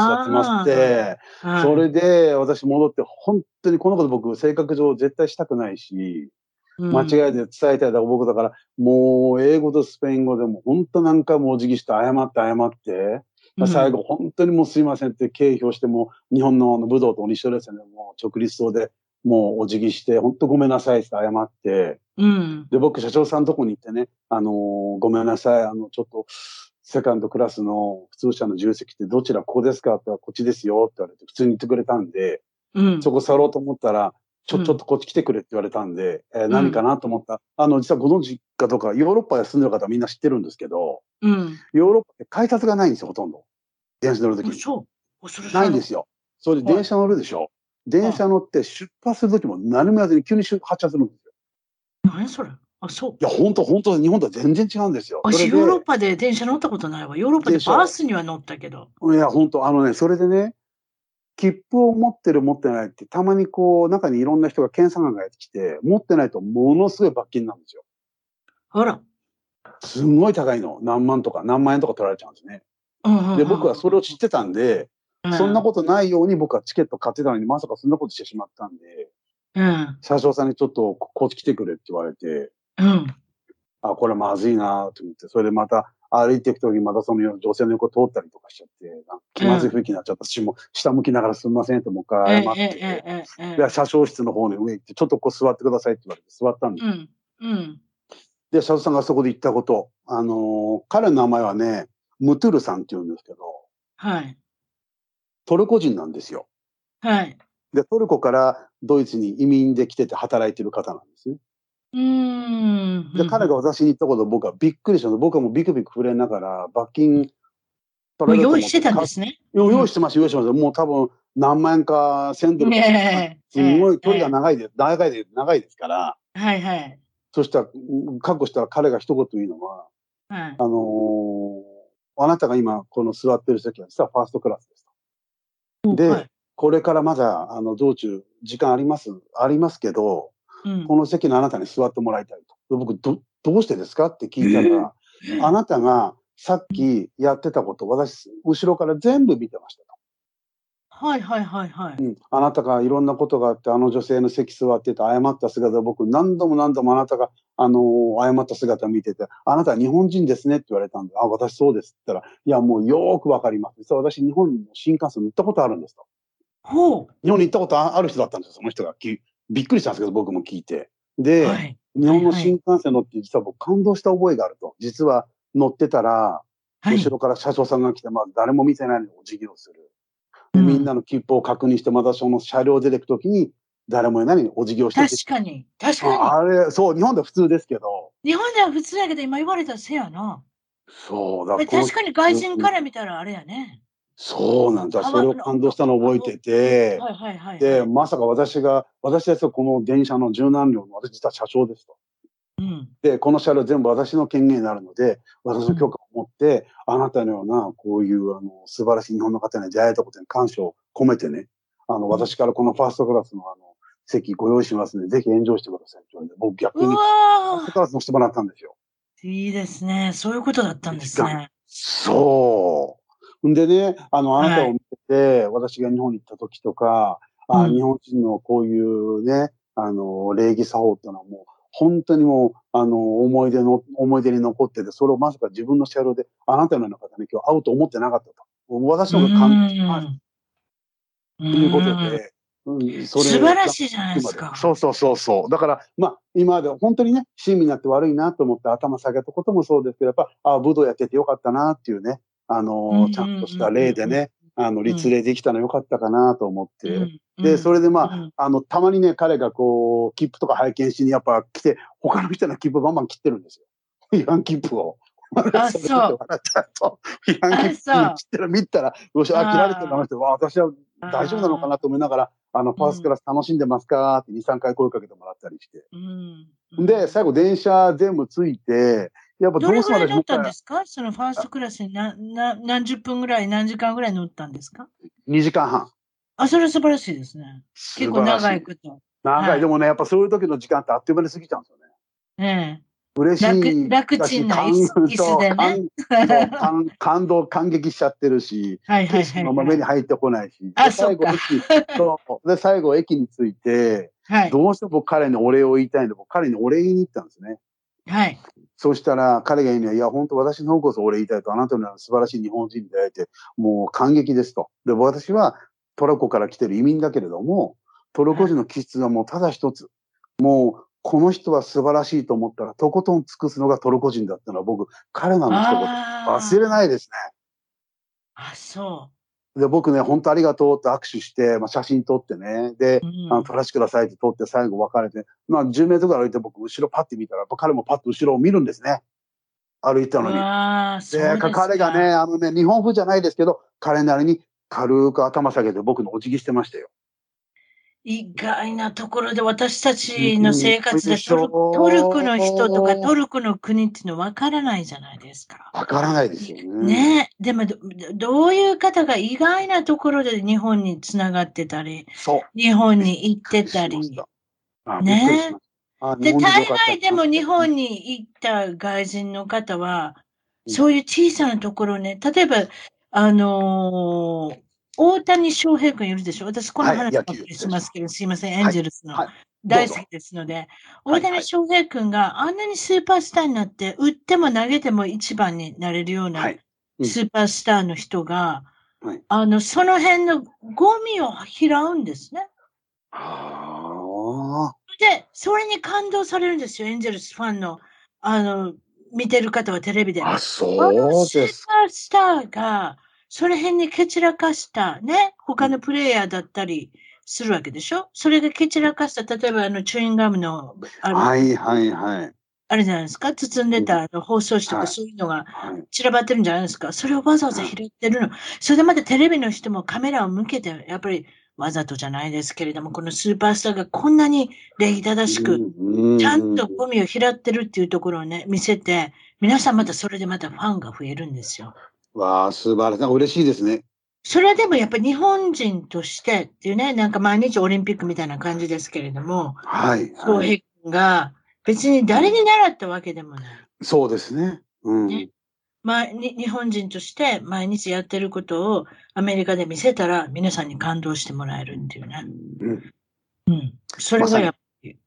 座ってますって、それで私戻って本当にこのこと僕性格上絶対したくないし、間違えて伝えたいだ僕だから、もう英語とスペイン語でも本当何回もお辞儀して謝って謝って、最後本当にもうすいませんって敬意しても日本の武道と一緒ですよね。もう直立走でもうお辞儀して、本当ごめんなさいって謝って、うん、で、僕社長さんのとこに行ってね、あのー、ごめんなさい、あの、ちょっと、セカンドクラスの普通車の重責ってどちらここですかって言ったらこっちですよって言われて普通に言ってくれたんで、うん、そこ去ろうと思ったら、ちょ、ちょっとこっち来てくれって言われたんで、うん、えー、何かなと思った。あの、実はご存知かとか、ヨーロッパで住んでる方はみんな知ってるんですけど、うん、ヨーロッパって改札がないんですよ、ほとんど。電車乗るときに。そう。ないんですよ。それで電車乗るでしょ。電車乗って出発するときも何も言わずに急に発車するんですよ。何それ？あ、そう。いや、本当本当日本とは全然違うんですよ。私、ヨーロッパで電車乗ったことないわ。ヨーロッパでバスには乗ったけど。いや、本当あのね、それでね、切符を持ってる持ってないって、たまにこう、中にいろんな人が検査官がやってきて、持ってないとものすごい罰金なんですよ。あら。すんごい高いの。何万とか、何万円とか取られちゃうんですね。で、僕はそれを知ってたんで、そんなことないように僕はチケット買ってたのに、まさかそんなことしてしまったんで、うん、車掌さんにちょっとこっち来てくれって言われて、うん、あ、これまずいなと思って、それでまた歩いていくときにまたその女性の横通ったりとかしちゃって、気まずい雰囲気になっちゃったし、も下向きながらすみませんってもう一回謝って、で、車掌室の方に上行って、ちょっとこう座ってくださいって言われて座ったんです。うん。うん、で、車掌さんがそこで言ったこと、あのー、彼の名前はね、ムトゥルさんって言うんですけど、はい。トルコ人なんですよ。はい。で、トルコからドイツに移民で来てて働いてる方なんですね。うん。で、彼が私に言ったこと僕はびっくりしたの。僕はもうビクビク触れながら罰金取られ用意してたんですね。用意してます、用意してます。もう多分何万円か1000ドルすごい距離が長いで、長いで、長いですから。はいはい。そしたら、覚悟したら彼が一言言うのは、はい、あのー、あなたが今この座ってる席は実はファーストクラスです。で、はい、これからまだ、あの、道中、時間あります、ありますけど、うん、この席のあなたに座ってもらいたいと。僕、ど、どうしてですかって聞いたら、えー、あなたがさっきやってたこと、私、後ろから全部見てましたと。はいはいはいはい。うん。あなたがいろんなことがあって、あの女性の席座ってて謝った姿、僕何度も何度もあなたが、あのー、謝った姿見てて、あなたは日本人ですねって言われたんで、あ、私そうですって言ったら、いや、もうよーくわかります。実は私日本の新幹線乗ったことあるんですと。ほう。日本に行ったことある人だったんですよ、その人が。びっくりしたんですけど、僕も聞いて。で、はい、日本の新幹線乗って実は僕感動した覚えがあると。実は乗ってたら、後ろから車掌さんが来て、まあ誰も見てないのにお辞儀をする。で、みんなの切符を確認して、またその車両出てくときに、誰もいないお辞儀をして確かに。確かに。あれ、そう、日本では普通ですけど。日本では普通だけど、今言われたらせやな。そうだ確かに外人から見たらあれやね。そうなんだ。それを感動したのを覚えてて、はいはいはい、で、まさか私が、私たちはこの電車の柔軟量の私実は車掌ですと。うん、で、この車両全部私の権限になるので、私の許可を持って、うん、あなたのような、こういう、あの、素晴らしい日本の方に出会えたことに感謝を込めてね、あの、私からこのファーストクラスの、あの、席ご用意しますので、ぜひ炎上してくださいって言われて、僕逆に、ファーストクラス乗せてもらったんですよ。いいですね。そういうことだったんですね。そう。んでね、あの、あなたを見てて、私が日本に行った時とか、あうん日本人のこういうね、あの、礼儀作法っていうのはもう、本当にもう、あの、思い出の、思い出に残ってて、それをまさか自分の車両で、あなたのような方に今日会うと思ってなかったと。私の方が感動しましたということで、うん、それ素晴らしいじゃないですか。そうそうそうそう。だから、まあ、今まで本当にね、親身になって悪いなと思って頭下げたこともそうですけど、やっぱ、あ武道やっててよかったなっていうね、あの、ちゃんとした例でね、あの、立例できたのよかったかなと思って。うんで、それでまあ、うんあの、たまにね、彼がこう、切符とか拝見しにやっぱ来て、他の人の切符バンバン切ってるんですよ。違反切符を。あ そう。違反切符切ってる見たら、よし、あ、切られてるかなって、わ私は大丈夫なのかなと思いながら、あの、ファーストクラス楽しんでますか？って2、3回声かけてもらったりして。うんで、最後電車全部ついて、やっぱどれぐらい乗ったんでですか？そのファーストクラスになな何十分ぐらい、何時間ぐらい乗ったんですか ?2 時間半。あ、それ素晴らしいですね。結構長いこと。長い、はいでもね、やっぱそういう時の時間ってあっという間に過ぎちゃうんですよね。ええ。嬉しい。楽楽ちんな椅子でね感 感感動、感激しちゃってるし、はいはい景色はい、のまま目に入ってこないし。あで最後駅。で、最後駅に着いて、はい。どうしても僕彼にお礼を言いたいんで、僕彼にお礼言いに行ったんですね。はい。そうしたら、彼が言うには、いや、本当私の方こそお礼言いたいと、あなたのような素晴らしい日本人に出会えて、もう感激ですと。で、私はトルコから来てる移民だけれども、トルコ人の気質はもうただ一つ。もう、この人は素晴らしいと思ったら、とことん尽くすのがトルコ人だったのは僕、彼らの一言、忘れないですあ、そね。で、僕ね、本当ありがとうって握手して、まあ、写真撮ってね。でう。、うんあの撮らせてくださいって撮って最後別れて、まあ10メートルぐらい歩いて僕後ろパッて見たら、彼もパッと後ろを見るんですね。歩いたのに。わあ、そうでですか彼がね、あのね、日本風じゃないですけど、彼なりに軽く頭下げて僕のお辞儀してましたよ。意外なところで私たちの生活でトルトルコの人とかトルコの国っていうの分からないじゃないですか。わからないですよね。ねえ、でもどどういう方が意外なところで日本につながってたり。日本に行ってたりしま。しねで、大概でも日本に行った外人の方は、うんそういう小さなところね、例えば、あのー大谷翔平君いるでしょ？私、このはい話ばっかりしますけど、すいません、エンジェルスの。はい。大好きですので、はい大谷翔平君があんなにスーパースターになって、打っても投げても一番になれるようなはい。うん。スーパースターの人が、はい。あの、その辺のゴミを拾うんですね。あで、それに感動されるんですよ、エンジェルスファンの、あの、見てる方はテレビで。あ。そうですか。スターが、その辺に蹴散らかした、ね、他のプレイヤーだったりするわけでしょ？それが蹴散らかした、例えばあの、チューインガムの、あの、はいはいはい。あれじゃないですか？包んでたあの包装紙とはいかそういうのがはい散らばってるんじゃないですか？それをわざわざ拾ってるの。それでまたテレビの人もカメラを向けて、やっぱりわざとじゃないですけれども、このスーパースターがこんなに礼儀正しく、うちゃんとゴミを拾ってるっていうところをね、見せて、皆さんまたそれでまたファンが増えるんですよ。わあ、素晴らしい。嬉しいですね。それはでもやっぱり日本人としてっていうね、なんか毎日オリンピックみたいな感じですけれども、はい。はい、翔平君が別に誰に習ったわけでもない。そうですね。うん。ねまあ、に日本人として毎日やってることをアメリカで見せたら皆さんに感動してもらえるっていうね。うんうん。それがやっぱり、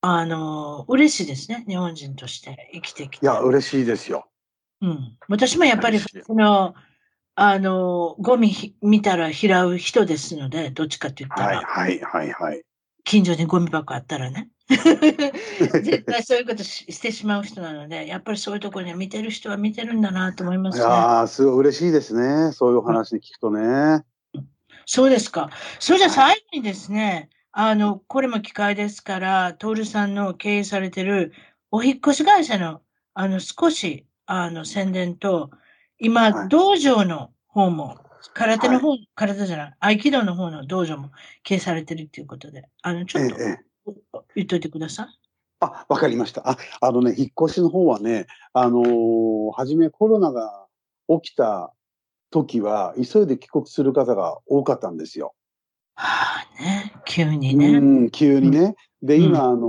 あの、嬉しいですね。日本人として生きてきて。いや、嬉しいですよ。うん。私もやっぱり、その、あの、ゴミひ見たら拾う人ですので、どっちかって言ったら、はいはいはいはい。近所にゴミ箱あったらね。絶対そういうことししてしまう人なので、やっぱりそういうところに見てる人は見てるんだなと思いまいすね。やーすごい嬉しいですね。そういうお話聞くとね。そうですか。それじゃ最後にですね、あの、これも機会ですから、徹さんの経営されてるお引っ越し会社の、あの、少し、あの、宣伝と、今、はい道場の方も、空手の方、空手じゃない、合気道の方の道場も経営されてるっていうことで、あの、ちょっとええええ。言っといてください。あ、わかりました。あ、あのね、引っ越しの方はね、あのー初めコロナが起きた時は、急いで帰国する方が多かったんですよ。はあね、急にうね。ん、急にね。で、うん今、あの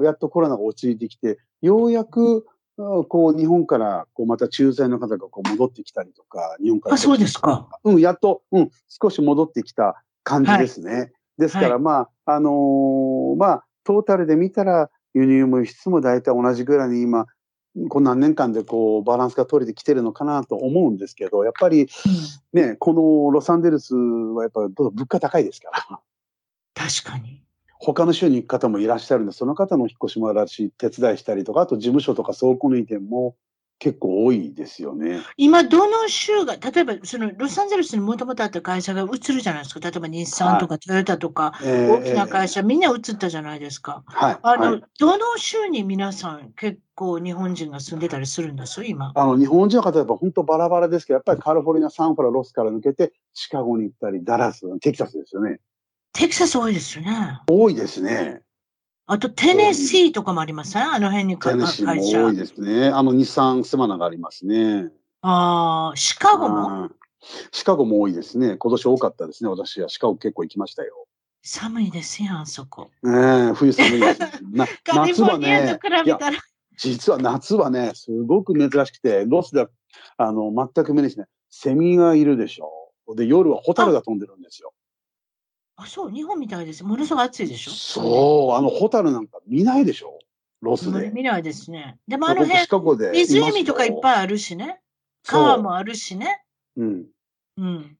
ーやっとコロナが落ち着いてきて、ようやく、こう、日本から、こう、また駐在の方がこう戻ってきたりとか、日本から。あ、そうですか。うん、やっと、うん、少し戻ってきた感じですね。はい、ですから、はい、まあ、あのー、まあ、トータルで見たら、輸入も輸出も大体同じぐらいに今、この何年間でこうバランスが取れてきてるのかなと思うんですけど、やっぱりね、うん、このロサンゼルスはやっぱり物価高いですから。確かに。他の州に行く方もいらっしゃるんで、その方の引っ越しもあるし、手伝いしたりとか、あと事務所とか倉庫の移転も結構多いですよね。今、どの州が、例えば、そのロサンゼルスにもともとあった会社が移るじゃないですか。例えば日産とかトヨタとか、大きな会社、みんな移ったじゃないですか。はい。あの、はい、どの州に皆さん結構日本人が住んでたりするんです？今。あの、日本人の方は本当バラバラですけど、やっぱりカリフォルニア、サンフラ、ロスから抜けて、シカゴに行ったり、ダラス、テキサスですよね。テキサス多いですよね。多いですね。あと、テネシーとかもありますね。あの辺にテネシーも多いですね。あの、日産スマナがありますね。ああ、シカゴも？シカゴも多いですね。今年多かったですね。私はシカゴ結構行きましたよ。寒いですよ、あそこ。ええ冬寒いです、な 夏はね、実は夏はね、すごく珍しくて、ロスでは、あの、全く目にしない。セミがいるでしょ。で、夜はホタルが飛んでるんですよ。あ、そう、日本みたいです。ものすごい暑いでしょ？そう、あの、ホタルなんか見ないでしょ？ロスで。見ないですね。でもあの辺、湖とかいっぱいあるしね。川もあるしね。うん。うん。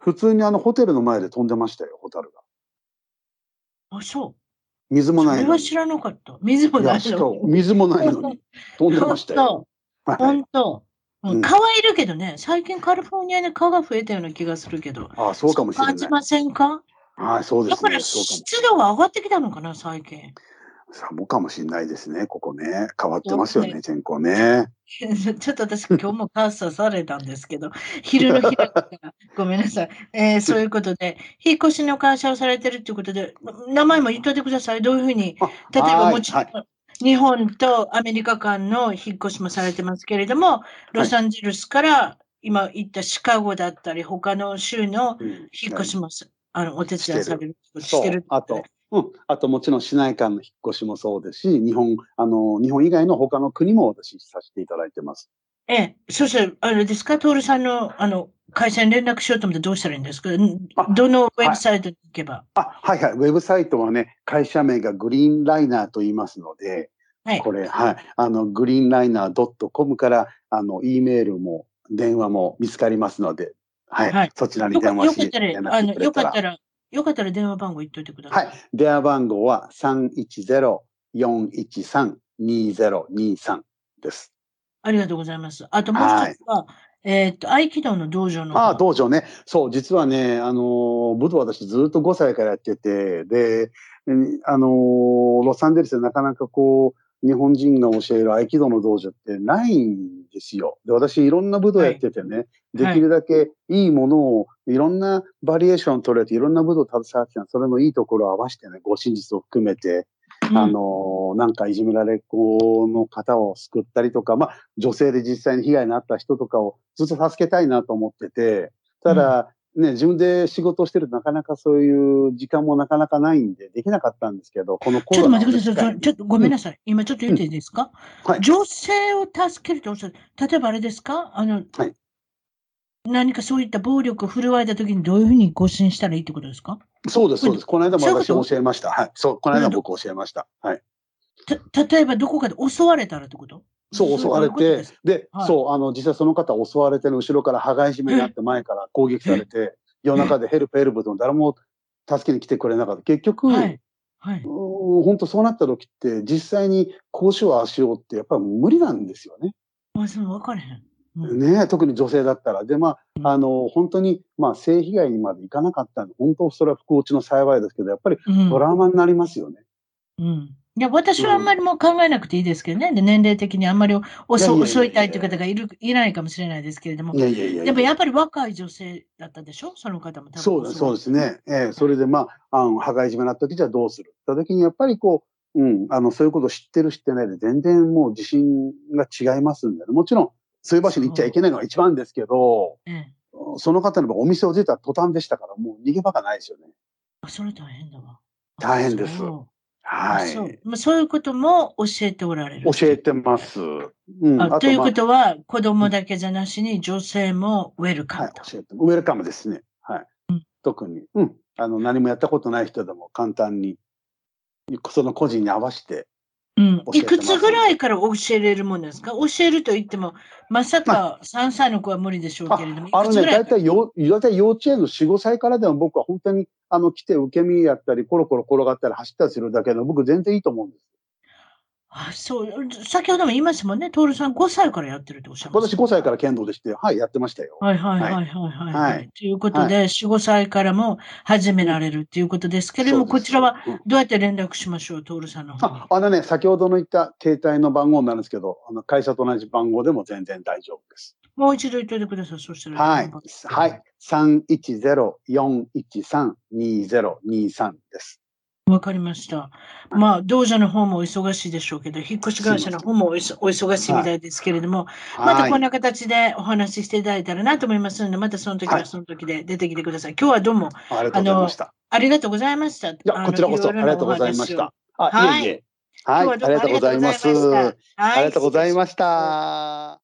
普通にあのホテルの前で飛んでましたよ、ホタルが。あ、そう。水もないそれは知らなかった。水もないの水もないのに飛んでましたよ。本当。うん、蚊はいるけどね、最近カリフォルニアに蚊が増えたような気がするけど。あそうかもしれない。感じませんか？はい、そうですね。だから湿度が上がってきたのかな、最近。寒かもしれないですね、ここね。変わってますよね、天候ね。ちょっと私、今日もカースされたんですけど、昼の日だから、ごめんなさい。えー、そういうことで、引っ越しの会社をされてるっていうことで、名前も言っといてください。どういうふうに、例えばもちろん、はい日本とアメリカ間の引っ越しもされてますけれども、ロサンゼルスから今言ったシカゴだったり、他の州の引っ越しもあの、お手伝いされるしてる。あと、うん。あともちろん市内間の引っ越しもそうですし、日本、あの、日本以外の他の国も私させていただいてます。ええ、そしたら、あれですか、徹さんの、あの、会社に連絡しようと思ってどうしたらいいんですか？どのウェブサイトに行けば、はい、あ、はいはい。ウェブサイトはね、会社名がグリーンライナーと言いますので、はい、これ、はい。あの、グリーンライナー .com から、あの、E メールも電話も見つかりますので、はい。はい、そちらに電話してよかったら、よかったら、よかったら電話番号言っといてください。はい。電話番号は310-413-2023です。ありがとうございます。あともう一つは、はい、えっ、と、合気道の道場の。ああ、道場ね。そう、実はね、あの、武道私ずっと5歳からやってて、で、あの、ロサンゼルスでなかなかこう、日本人が教える合気道の道場ってないんですよ。で、私いろんな武道やっててね、はい、できるだけいいものを、いろんなバリエーション取れて、いろんな武道を携わってたそれのいいところを合わせてね、ご真実を含めて、うん、あの、なんかいじめられっ子の方を救ったりとか、まあ、女性で実際に被害に遭った人とかをずっと助けたいなと思ってて、ただ、ね、自分で仕事をしてるとなかなかそういう時間もなかなかないんで、できなかったんですけど、このちょっと待ってください。ちょっとごめんなさい。うん、今ちょっと言っていいですか、うんはい、女性を助けるとおっしゃる。例えばあれですか？あの、はい、何かそういった暴力を振るわれたときにどういうふうに誤信したらいいってことですか？そうです、そうです。この間も私教えました。はい。そう、この間僕教えました。はい。た、例えばどこかで襲われたらってこと？そう、襲われて、で、はい、そう、あの、実際その方襲われての後ろから羽交い締めにあって前から攻撃されて、夜中でヘルプヘルプでも誰も助けに来てくれなかった。結局、はいはい、本当そうなった時って、実際にこうしよう、ああしようってやっぱり無理なんですよね。あ、そう、分かれへん。うん、ね特に女性だったら。で、まあ、あの、本当に、まあ、性被害にまでいかなかったんで、本当それは不幸中の幸いですけど、やっぱりトラウマになりますよね。うん、うんいや、私はあんまりもう考えなくていいですけどね。で年齢的にあんまり遅遅いたいという方がいる、いないかもしれないですけれども。いやいやいやでもやっぱり若い女性だったでしょ？その方も多分そうです、そうですね。ええそれでまあ、あの、羽交い締めになった時じゃどうする？った時に、やっぱりこう、うん、あの、そういうことを知ってる知ってないで全然もう自信が違いますんで、ね、もちろん、そういう場所に行っちゃいけないのが一番ですけど、ええ、その方のお店を出た途端でしたから、もう逃げ場がないですよね。あ、それ大変だわ。大変です。はい。そうまあそういうことも教えておられる。教えてます。うん。あというまあことは、子供だけじゃなしに女性もウェルカはいムと。、教えて。ウェルカムですね。はい。特に、うん。あの、何もやったことない人でも簡単に、その個人に合わせて、うん。いくつぐらいから教えれるものですか？教えると言っても、まさか3歳の子は無理でしょうあけれども、いあのね、大体よ、大体幼稚園の4、5歳からでも僕は本当に、あの、来て受け身やったり、コロコロ転がったり走ったりするだけでも僕全然いいと思うんです。あそう先ほども言いましたもんね、徹さん5歳からやってるっておっしゃいまし私5歳から剣道でして、はい、やってましたよ。はいはいはいはいはい。ははいい、ということで、4、5歳からも始められるっていうことですけれども、こちらはうんどうやって連絡しましょう、徹さんの方に？あ。あのね、先ほどの言った携帯の番号になるんですけど、あの会社と同じ番号でも全然大丈夫です。もう一度言っておいてください、そしたら。はい。はい。310-413-2023です。わかりました。まあ、道場の方もお忙しいでしょうけど、引っ越し会社の方もお忙お忙しいみたいですけれども、またこんな。な形でお話ししていただいたらなと思いますので、またその時ははいその時で出てきてください。今日はどうもありがとうございました。ありがとうございました。いや、こちらこそありがとうございました。あ、はいいえいえ。はい、ありがとうございます。あありがとうございました。